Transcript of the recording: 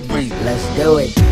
Let's do it.